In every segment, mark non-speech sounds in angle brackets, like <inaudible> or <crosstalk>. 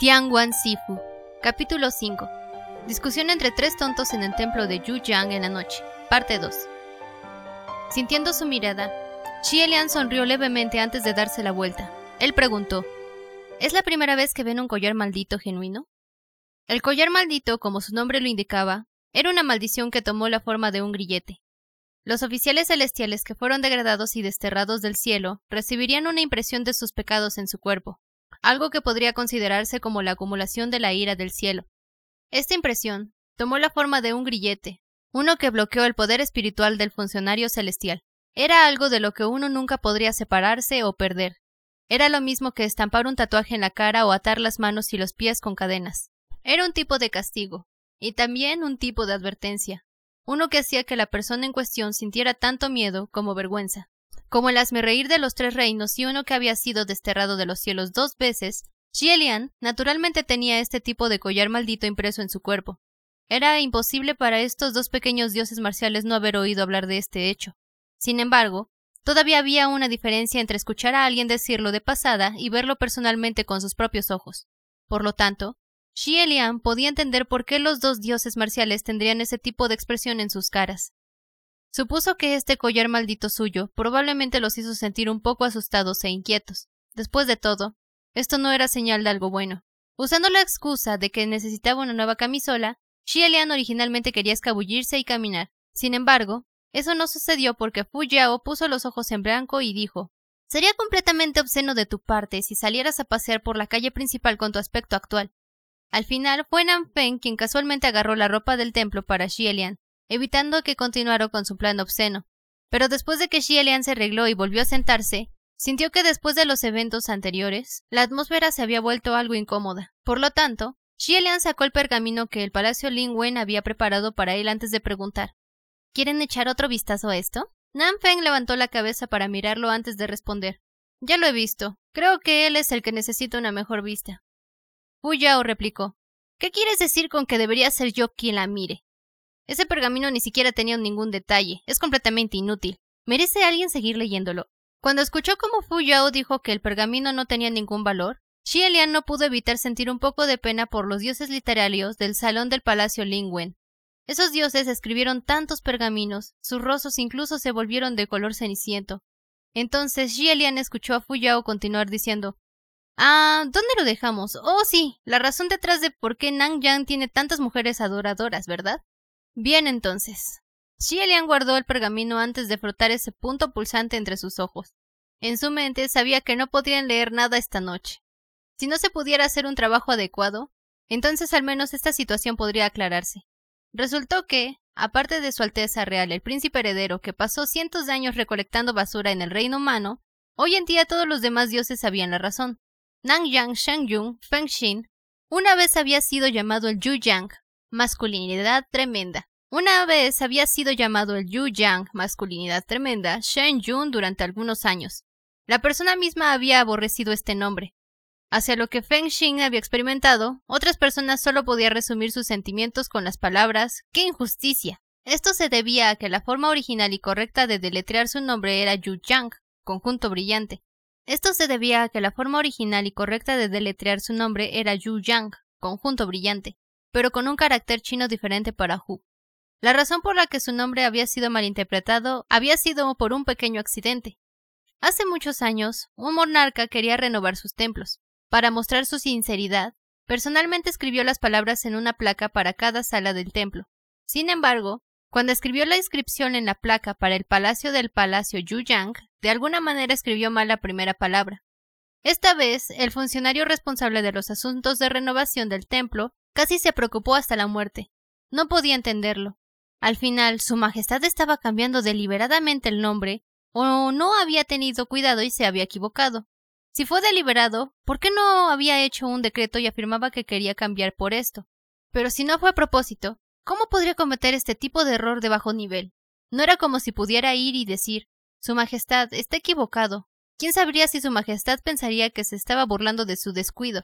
Tianguan Sifu, capítulo 5. Discusión entre tres tontos en el templo de Yuyang en la noche, parte 2. Sintiendo su mirada, Lian sonrió levemente antes de darse la vuelta. Él preguntó: ¿Es la primera vez que ven un collar maldito genuino? El collar maldito, como su nombre lo indicaba, era una maldición que tomó la forma de un grillete. Los oficiales celestiales que fueron degradados y desterrados del cielo recibirían una impresión de sus pecados en su cuerpo, algo que podría considerarse como la acumulación de la ira del cielo. Esta impresión tomó la forma de un grillete, uno que bloqueó el poder espiritual del funcionario celestial. Era algo de lo que uno nunca podría separarse o perder. Era lo mismo que estampar un tatuaje en la cara o atar las manos y los pies con cadenas. Era un tipo de castigo, y también un tipo de advertencia, uno que hacía que la persona en cuestión sintiera tanto miedo como vergüenza como el reír de los tres reinos y uno que había sido desterrado de los cielos dos veces, Lian naturalmente tenía este tipo de collar maldito impreso en su cuerpo. Era imposible para estos dos pequeños dioses marciales no haber oído hablar de este hecho. Sin embargo, todavía había una diferencia entre escuchar a alguien decirlo de pasada y verlo personalmente con sus propios ojos. Por lo tanto, Lian podía entender por qué los dos dioses marciales tendrían ese tipo de expresión en sus caras. Supuso que este collar maldito suyo probablemente los hizo sentir un poco asustados e inquietos. Después de todo, esto no era señal de algo bueno. Usando la excusa de que necesitaba una nueva camisola, Xielian originalmente quería escabullirse y caminar. Sin embargo, eso no sucedió porque Fu Yao puso los ojos en blanco y dijo Sería completamente obsceno de tu parte si salieras a pasear por la calle principal con tu aspecto actual. Al final fue Nan Feng quien casualmente agarró la ropa del templo para Xielian, evitando que continuara con su plan obsceno. Pero después de que Xielian se arregló y volvió a sentarse, sintió que después de los eventos anteriores, la atmósfera se había vuelto algo incómoda. Por lo tanto, Xielian sacó el pergamino que el Palacio Lingwen había preparado para él antes de preguntar. ¿Quieren echar otro vistazo a esto? Nan Feng levantó la cabeza para mirarlo antes de responder. Ya lo he visto. Creo que él es el que necesita una mejor vista. Fu Yao replicó. ¿Qué quieres decir con que debería ser yo quien la mire? Ese pergamino ni siquiera tenía ningún detalle, es completamente inútil. ¿Merece alguien seguir leyéndolo? Cuando escuchó cómo Fu Yao dijo que el pergamino no tenía ningún valor, Xi Lian no pudo evitar sentir un poco de pena por los dioses literarios del salón del palacio Lingwen. Esos dioses escribieron tantos pergaminos, sus rostros incluso se volvieron de color ceniciento. Entonces Xi Lian escuchó a Fu Yao continuar diciendo Ah, ¿dónde lo dejamos? Oh, sí, la razón detrás de por qué Nang Yang tiene tantas mujeres adoradoras, ¿verdad? Bien entonces. Lian guardó el pergamino antes de frotar ese punto pulsante entre sus ojos. En su mente sabía que no podrían leer nada esta noche. Si no se pudiera hacer un trabajo adecuado, entonces al menos esta situación podría aclararse. Resultó que, aparte de su Alteza Real el príncipe heredero que pasó cientos de años recolectando basura en el reino humano, hoy en día todos los demás dioses sabían la razón. Nangyang Shengyun Fengxin una vez había sido llamado el Yu Yang, masculinidad tremenda. Una vez había sido llamado el Yu Yang, masculinidad tremenda, Shen Yun durante algunos años. La persona misma había aborrecido este nombre. Hacia lo que Feng Xin había experimentado, otras personas solo podían resumir sus sentimientos con las palabras ¡Qué injusticia! Esto se debía a que la forma original y correcta de deletrear su nombre era Yu Yang, conjunto brillante. Esto se debía a que la forma original y correcta de deletrear su nombre era Yu Yang, conjunto brillante pero con un carácter chino diferente para Hu. La razón por la que su nombre había sido malinterpretado había sido por un pequeño accidente. Hace muchos años, un monarca quería renovar sus templos. Para mostrar su sinceridad, personalmente escribió las palabras en una placa para cada sala del templo. Sin embargo, cuando escribió la inscripción en la placa para el palacio del palacio Yuyang, de alguna manera escribió mal la primera palabra. Esta vez, el funcionario responsable de los asuntos de renovación del templo Casi se preocupó hasta la muerte. No podía entenderlo. Al final, Su Majestad estaba cambiando deliberadamente el nombre, o no había tenido cuidado y se había equivocado. Si fue deliberado, ¿por qué no había hecho un decreto y afirmaba que quería cambiar por esto? Pero si no fue a propósito, ¿cómo podría cometer este tipo de error de bajo nivel? No era como si pudiera ir y decir Su Majestad está equivocado. ¿Quién sabría si Su Majestad pensaría que se estaba burlando de su descuido?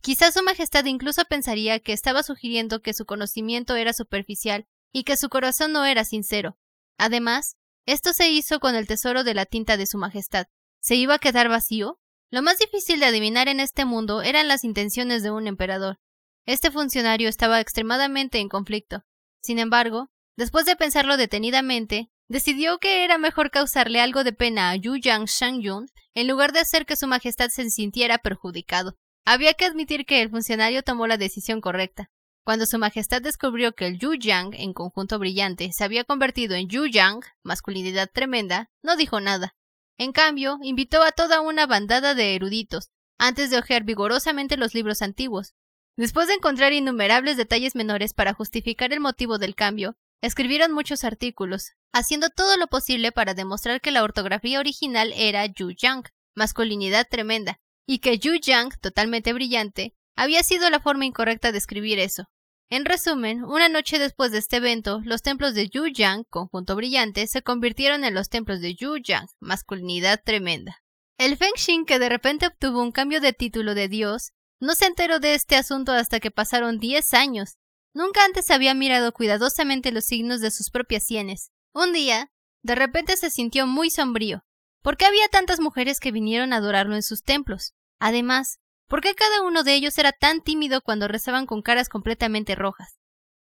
Quizás Su Majestad incluso pensaría que estaba sugiriendo que su conocimiento era superficial y que su corazón no era sincero. Además, esto se hizo con el tesoro de la tinta de Su Majestad. ¿Se iba a quedar vacío? Lo más difícil de adivinar en este mundo eran las intenciones de un emperador. Este funcionario estaba extremadamente en conflicto. Sin embargo, después de pensarlo detenidamente, decidió que era mejor causarle algo de pena a Yu Yang Shangyun en lugar de hacer que su majestad se sintiera perjudicado. Había que admitir que el funcionario tomó la decisión correcta. Cuando su majestad descubrió que el Yu Yang, en conjunto brillante, se había convertido en Yu Yang, masculinidad tremenda, no dijo nada. En cambio, invitó a toda una bandada de eruditos, antes de hojear vigorosamente los libros antiguos. Después de encontrar innumerables detalles menores para justificar el motivo del cambio, escribieron muchos artículos, haciendo todo lo posible para demostrar que la ortografía original era Yu Yang, masculinidad tremenda, y que Yu Yang, totalmente brillante, había sido la forma incorrecta de escribir eso. En resumen, una noche después de este evento, los templos de Yu Yang, conjunto brillante, se convirtieron en los templos de Yu Yang, masculinidad tremenda. El Feng Xin, que de repente obtuvo un cambio de título de dios, no se enteró de este asunto hasta que pasaron diez años. Nunca antes había mirado cuidadosamente los signos de sus propias sienes. Un día, de repente se sintió muy sombrío. ¿Por qué había tantas mujeres que vinieron a adorarlo en sus templos? Además, ¿por qué cada uno de ellos era tan tímido cuando rezaban con caras completamente rojas?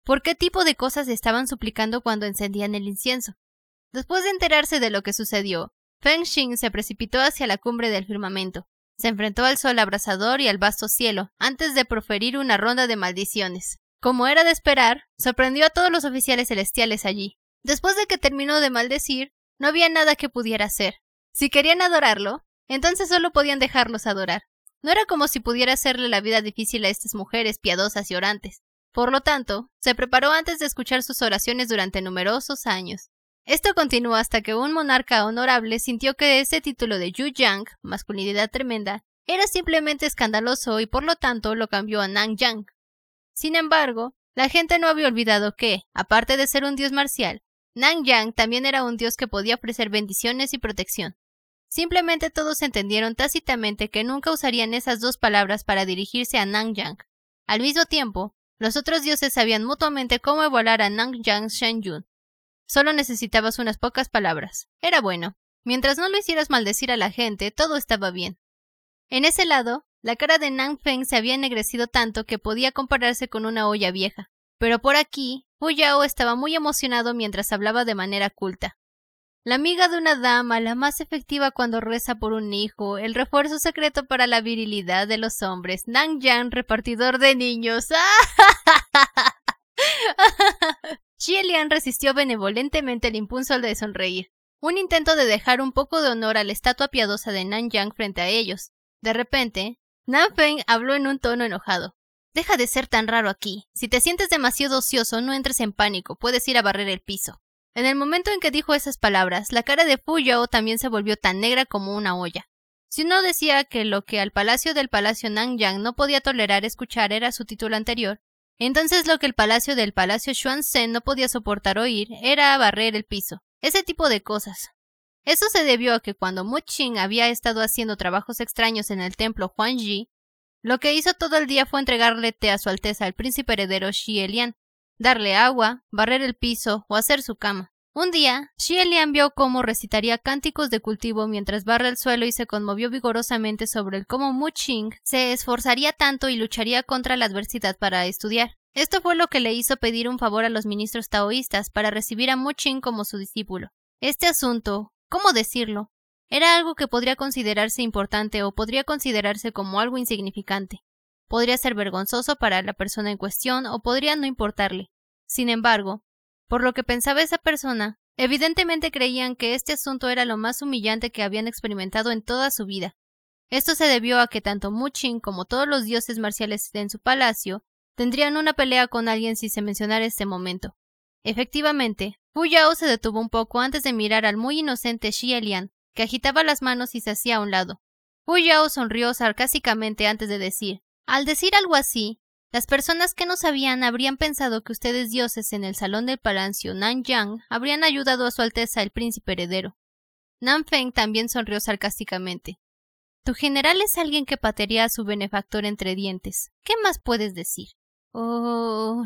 ¿Por qué tipo de cosas estaban suplicando cuando encendían el incienso? Después de enterarse de lo que sucedió, Feng Xing se precipitó hacia la cumbre del firmamento. Se enfrentó al sol abrasador y al vasto cielo, antes de proferir una ronda de maldiciones. Como era de esperar, sorprendió a todos los oficiales celestiales allí. Después de que terminó de maldecir, no había nada que pudiera hacer. Si querían adorarlo, entonces solo podían dejarlos adorar. No era como si pudiera hacerle la vida difícil a estas mujeres piadosas y orantes. Por lo tanto, se preparó antes de escuchar sus oraciones durante numerosos años. Esto continuó hasta que un monarca honorable sintió que ese título de Yu Yang, masculinidad tremenda, era simplemente escandaloso y por lo tanto lo cambió a Nang Yang. Sin embargo, la gente no había olvidado que, aparte de ser un dios marcial, Nang Yang también era un dios que podía ofrecer bendiciones y protección. Simplemente todos entendieron tácitamente que nunca usarían esas dos palabras para dirigirse a Nang Yang. Al mismo tiempo, los otros dioses sabían mutuamente cómo evaluar a Nang Yang Yun. Solo necesitabas unas pocas palabras. Era bueno. Mientras no lo hicieras maldecir a la gente, todo estaba bien. En ese lado, la cara de Nang Feng se había ennegrecido tanto que podía compararse con una olla vieja. Pero por aquí, Hu Yao estaba muy emocionado mientras hablaba de manera culta. La amiga de una dama, la más efectiva cuando reza por un hijo, el refuerzo secreto para la virilidad de los hombres, Nang Yang, repartidor de niños. <laughs> Lian resistió benevolentemente el impulso de sonreír, un intento de dejar un poco de honor a la estatua piadosa de Nan Yang frente a ellos. De repente, Nan Feng habló en un tono enojado. Deja de ser tan raro aquí. Si te sientes demasiado ocioso, no entres en pánico, puedes ir a barrer el piso. En el momento en que dijo esas palabras, la cara de Fu Yao también se volvió tan negra como una olla. Si uno decía que lo que al palacio del palacio Nangyang no podía tolerar escuchar era su título anterior, entonces lo que el palacio del palacio Xuanzhen no podía soportar oír era barrer el piso. Ese tipo de cosas. Eso se debió a que cuando Mu Qing había estado haciendo trabajos extraños en el templo Huangji, lo que hizo todo el día fue entregarle té a su alteza el príncipe heredero Xi Elian, darle agua, barrer el piso o hacer su cama. Un día, Lian vio cómo recitaría cánticos de cultivo mientras barra el suelo y se conmovió vigorosamente sobre el cómo Mu Ching se esforzaría tanto y lucharía contra la adversidad para estudiar. Esto fue lo que le hizo pedir un favor a los ministros taoístas para recibir a Mu Ching como su discípulo. Este asunto, ¿cómo decirlo? Era algo que podría considerarse importante o podría considerarse como algo insignificante. Podría ser vergonzoso para la persona en cuestión o podría no importarle. Sin embargo, por lo que pensaba esa persona, evidentemente creían que este asunto era lo más humillante que habían experimentado en toda su vida. Esto se debió a que tanto Muchin como todos los dioses marciales en su palacio tendrían una pelea con alguien si se mencionara este momento. Efectivamente, Fu Yao se detuvo un poco antes de mirar al muy inocente Xi Lian, que agitaba las manos y se hacía a un lado. Fu Yao sonrió sarcásticamente antes de decir al decir algo así, las personas que no sabían habrían pensado que ustedes dioses en el salón del palacio Yang habrían ayudado a su Alteza el príncipe heredero. Nan Feng también sonrió sarcásticamente. Tu general es alguien que patearía a su benefactor entre dientes. ¿Qué más puedes decir? Oh.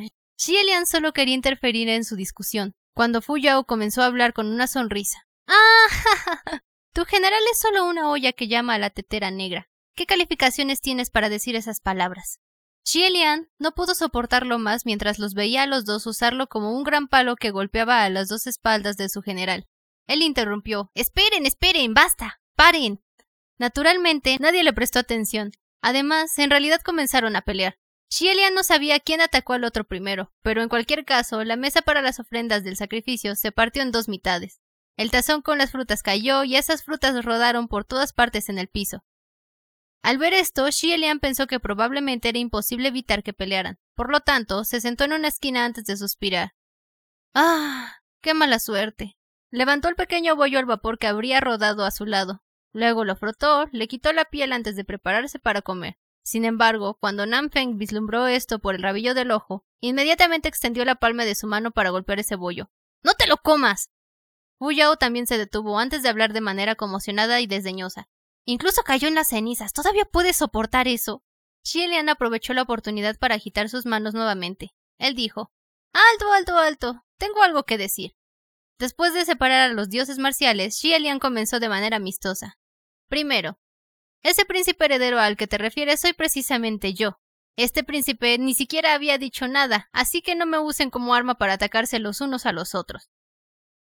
Lian solo quería interferir en su discusión, cuando Fu Yao comenzó a hablar con una sonrisa. ¡Ah! <laughs> Tu general es solo una olla que llama a la tetera negra. ¿Qué calificaciones tienes para decir esas palabras? Lian no pudo soportarlo más mientras los veía a los dos usarlo como un gran palo que golpeaba a las dos espaldas de su general. Él interrumpió. Esperen, esperen, basta. Paren. Naturalmente, nadie le prestó atención. Además, en realidad comenzaron a pelear. Lian no sabía quién atacó al otro primero, pero en cualquier caso, la mesa para las ofrendas del sacrificio se partió en dos mitades. El tazón con las frutas cayó y esas frutas rodaron por todas partes en el piso. Al ver esto, Lian pensó que probablemente era imposible evitar que pelearan. Por lo tanto, se sentó en una esquina antes de suspirar. ¡Ah! ¡Qué mala suerte! Levantó el pequeño bollo al vapor que habría rodado a su lado. Luego lo frotó, le quitó la piel antes de prepararse para comer. Sin embargo, cuando Nanfeng vislumbró esto por el rabillo del ojo, inmediatamente extendió la palma de su mano para golpear ese bollo. ¡No te lo comas! Wu Yao también se detuvo antes de hablar de manera conmocionada y desdeñosa. Incluso cayó en las cenizas. ¿Todavía puedes soportar eso? Lian aprovechó la oportunidad para agitar sus manos nuevamente. Él dijo Alto, alto, alto. Tengo algo que decir. Después de separar a los dioses marciales, Lian comenzó de manera amistosa. Primero, ese príncipe heredero al que te refieres soy precisamente yo. Este príncipe ni siquiera había dicho nada, así que no me usen como arma para atacarse los unos a los otros.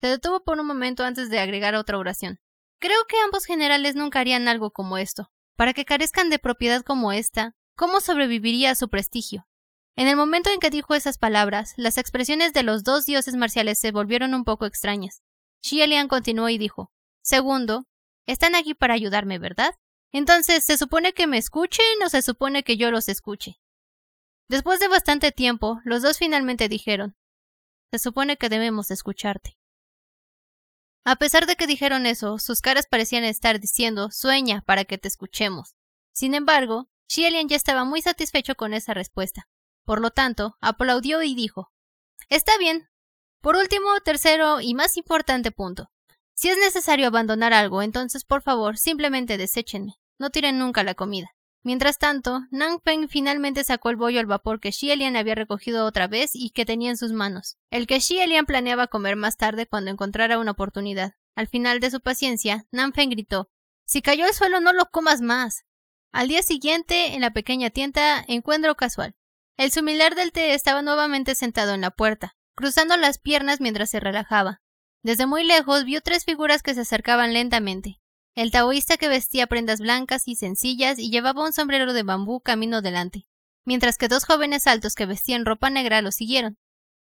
Se detuvo por un momento antes de agregar otra oración. Creo que ambos generales nunca harían algo como esto. Para que carezcan de propiedad como esta, ¿cómo sobreviviría a su prestigio? En el momento en que dijo esas palabras, las expresiones de los dos dioses marciales se volvieron un poco extrañas. Lian continuó y dijo Segundo, están aquí para ayudarme, ¿verdad? Entonces, ¿se supone que me escuchen o se supone que yo los escuche? Después de bastante tiempo, los dos finalmente dijeron Se supone que debemos escucharte. A pesar de que dijeron eso, sus caras parecían estar diciendo sueña para que te escuchemos. Sin embargo, Xielian ya estaba muy satisfecho con esa respuesta. Por lo tanto, aplaudió y dijo Está bien. Por último, tercero y más importante punto. Si es necesario abandonar algo, entonces por favor, simplemente deséchenme. No tiren nunca la comida. Mientras tanto, Nang Peng finalmente sacó el bollo al vapor que Xielian había recogido otra vez y que tenía en sus manos, el que Xielian planeaba comer más tarde cuando encontrara una oportunidad. Al final de su paciencia, Nang Peng gritó Si cayó al suelo no lo comas más. Al día siguiente, en la pequeña tienda, encuentro casual. El similar del té estaba nuevamente sentado en la puerta, cruzando las piernas mientras se relajaba. Desde muy lejos vio tres figuras que se acercaban lentamente. El taoísta que vestía prendas blancas y sencillas y llevaba un sombrero de bambú camino delante, mientras que dos jóvenes altos que vestían ropa negra lo siguieron.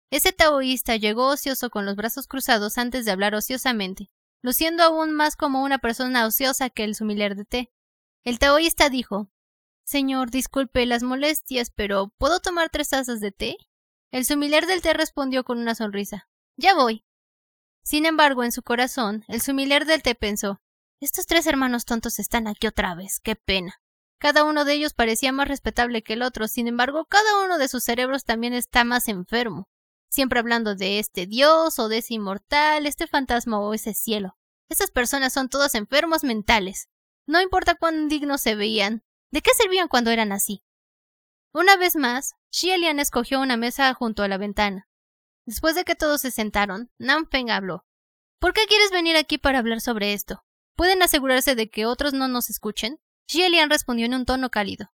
Ese taoísta llegó ocioso con los brazos cruzados antes de hablar ociosamente, luciendo aún más como una persona ociosa que el sumiller de té. El taoísta dijo Señor, disculpe las molestias, pero ¿puedo tomar tres tazas de té? El sumiller del té respondió con una sonrisa Ya voy. Sin embargo, en su corazón, el sumiller del té pensó estos tres hermanos tontos están aquí otra vez. Qué pena. Cada uno de ellos parecía más respetable que el otro, sin embargo, cada uno de sus cerebros también está más enfermo, siempre hablando de este dios o de ese inmortal, este fantasma o ese cielo. Estas personas son todos enfermos mentales. No importa cuán dignos se veían, ¿de qué servían cuando eran así? Una vez más, Xielian escogió una mesa junto a la ventana. Después de que todos se sentaron, Nanfeng habló. ¿Por qué quieres venir aquí para hablar sobre esto? ¿Pueden asegurarse de que otros no nos escuchen? Lian respondió en un tono cálido.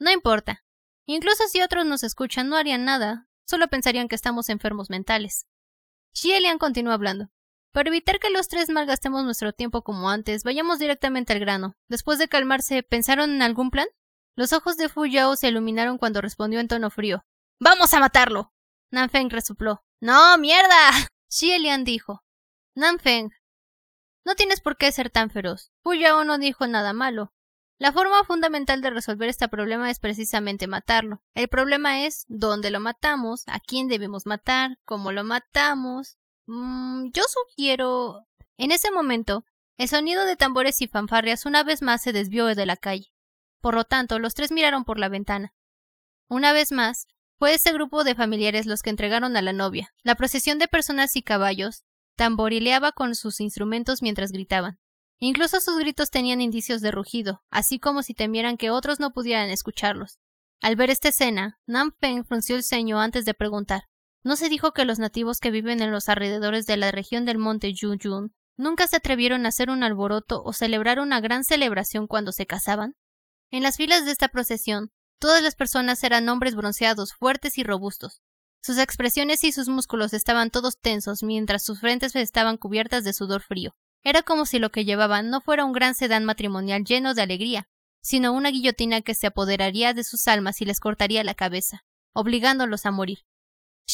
No importa. Incluso si otros nos escuchan, no harían nada. Solo pensarían que estamos enfermos mentales. Lian continuó hablando. Para evitar que los tres malgastemos nuestro tiempo como antes, vayamos directamente al grano. Después de calmarse, ¿pensaron en algún plan? Los ojos de Fu Yao se iluminaron cuando respondió en tono frío. ¡Vamos a matarlo! Nanfeng resopló. ¡No, mierda! <laughs> Lian dijo. Nanfeng, no tienes por qué ser tan feroz. Fuyao no dijo nada malo. La forma fundamental de resolver este problema es precisamente matarlo. El problema es dónde lo matamos, a quién debemos matar, cómo lo matamos. Mm, yo sugiero. En ese momento, el sonido de tambores y fanfarrias una vez más se desvió de la calle. Por lo tanto, los tres miraron por la ventana. Una vez más, fue ese grupo de familiares los que entregaron a la novia. La procesión de personas y caballos tamborileaba con sus instrumentos mientras gritaban. Incluso sus gritos tenían indicios de rugido, así como si temieran que otros no pudieran escucharlos. Al ver esta escena, Nam Peng frunció el ceño antes de preguntar. ¿No se dijo que los nativos que viven en los alrededores de la región del monte Yuyun ¿Nunca se atrevieron a hacer un alboroto o celebrar una gran celebración cuando se casaban? En las filas de esta procesión, todas las personas eran hombres bronceados, fuertes y robustos. Sus expresiones y sus músculos estaban todos tensos, mientras sus frentes estaban cubiertas de sudor frío. Era como si lo que llevaban no fuera un gran sedán matrimonial lleno de alegría, sino una guillotina que se apoderaría de sus almas y les cortaría la cabeza, obligándolos a morir.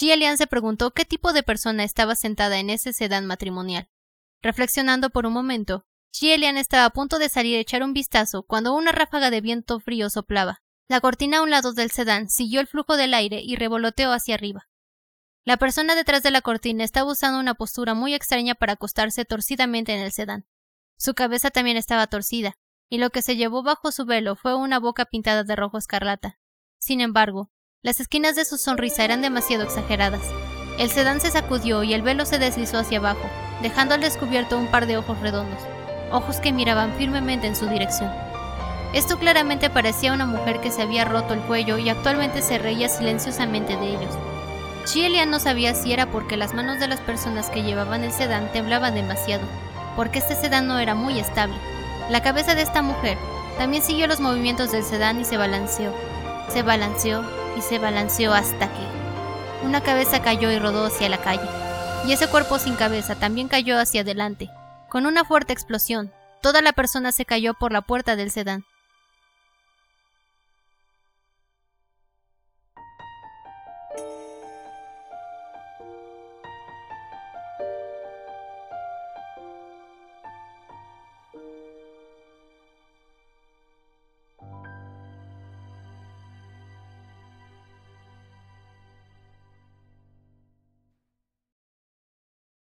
Lian se preguntó qué tipo de persona estaba sentada en ese sedán matrimonial. Reflexionando por un momento, Lian estaba a punto de salir a echar un vistazo cuando una ráfaga de viento frío soplaba. La cortina a un lado del sedán siguió el flujo del aire y revoloteó hacia arriba. La persona detrás de la cortina estaba usando una postura muy extraña para acostarse torcidamente en el sedán. Su cabeza también estaba torcida, y lo que se llevó bajo su velo fue una boca pintada de rojo escarlata. Sin embargo, las esquinas de su sonrisa eran demasiado exageradas. El sedán se sacudió y el velo se deslizó hacia abajo, dejando al descubierto un par de ojos redondos, ojos que miraban firmemente en su dirección. Esto claramente parecía una mujer que se había roto el cuello y actualmente se reía silenciosamente de ellos. Lian no sabía si era porque las manos de las personas que llevaban el sedán temblaban demasiado, porque este sedán no era muy estable. La cabeza de esta mujer también siguió los movimientos del sedán y se balanceó, se balanceó y se balanceó hasta que una cabeza cayó y rodó hacia la calle, y ese cuerpo sin cabeza también cayó hacia adelante. Con una fuerte explosión, toda la persona se cayó por la puerta del sedán.